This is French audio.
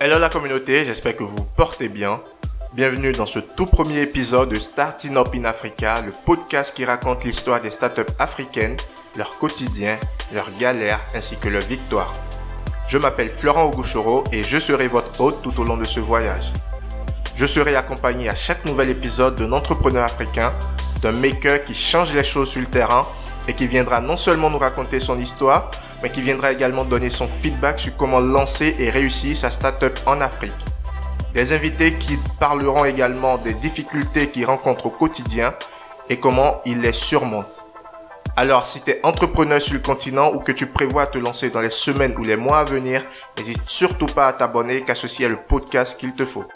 Hello la communauté, j'espère que vous portez bien. Bienvenue dans ce tout premier épisode de Starting Up in Africa, le podcast qui raconte l'histoire des startups africaines, leur quotidien, leurs galères ainsi que leurs victoires. Je m'appelle Florent Auguchoro et je serai votre hôte tout au long de ce voyage. Je serai accompagné à chaque nouvel épisode d'un entrepreneur africain, d'un maker qui change les choses sur le terrain et qui viendra non seulement nous raconter son histoire, mais qui viendra également donner son feedback sur comment lancer et réussir sa startup en Afrique. Des invités qui parleront également des difficultés qu'ils rencontrent au quotidien et comment ils les surmontent. Alors, si tu es entrepreneur sur le continent ou que tu prévois te lancer dans les semaines ou les mois à venir, n'hésite surtout pas à t'abonner est le podcast qu'il te faut.